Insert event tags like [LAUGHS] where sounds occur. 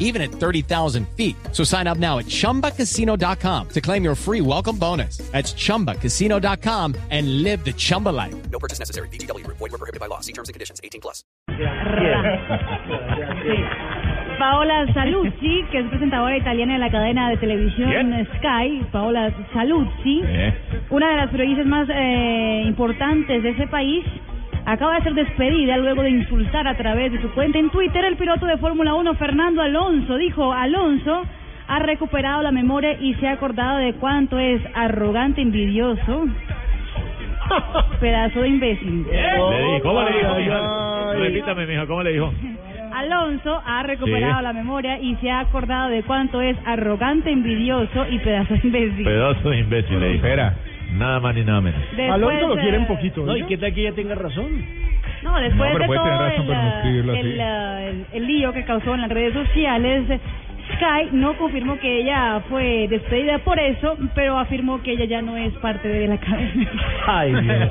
even at 30,000 feet. So sign up now at chumbacasino.com to claim your free welcome bonus. That's chumbacasino.com and live the Chumba life. No purchase necessary. BGW. Void were prohibited by law. See terms and conditions. 18 plus. Paola Saluzzi, que es presentadora italiana de la cadena de televisión ¿Quién? Sky, Paola Saluzzi, Eh. una de las periodistas más eh, importantes de ese país, acaba de ser despedida luego de insultar a través de su cuenta en Twitter el piloto de Fórmula 1 Fernando Alonso. Dijo, Alonso ha recuperado la memoria y se ha acordado de cuánto es arrogante, envidioso, [LAUGHS] pedazo de imbécil. Le dijo, ¿Cómo le dijo, mija? Repítame, mija, ¿cómo le dijo? Alonso ha recuperado Sí. la memoria y se ha acordado de cuánto es arrogante, envidioso y pedazo de imbécil. Pedazo de imbécil, le dijo. Espera. Nada más ni nada menos. Después, Alonso lo quiere eh, un poquito. No, ¿no? ¿y qué tal que ella tenga razón? No, después No, pero de puede todo razón el, para no eh, escribirlo así. el, eh, el- el lío que causó en las redes sociales, Sky no confirmó que ella fue despedida por eso, pero afirmó que ella ya no es parte de la [LAUGHS] cadena. Ay, Dios.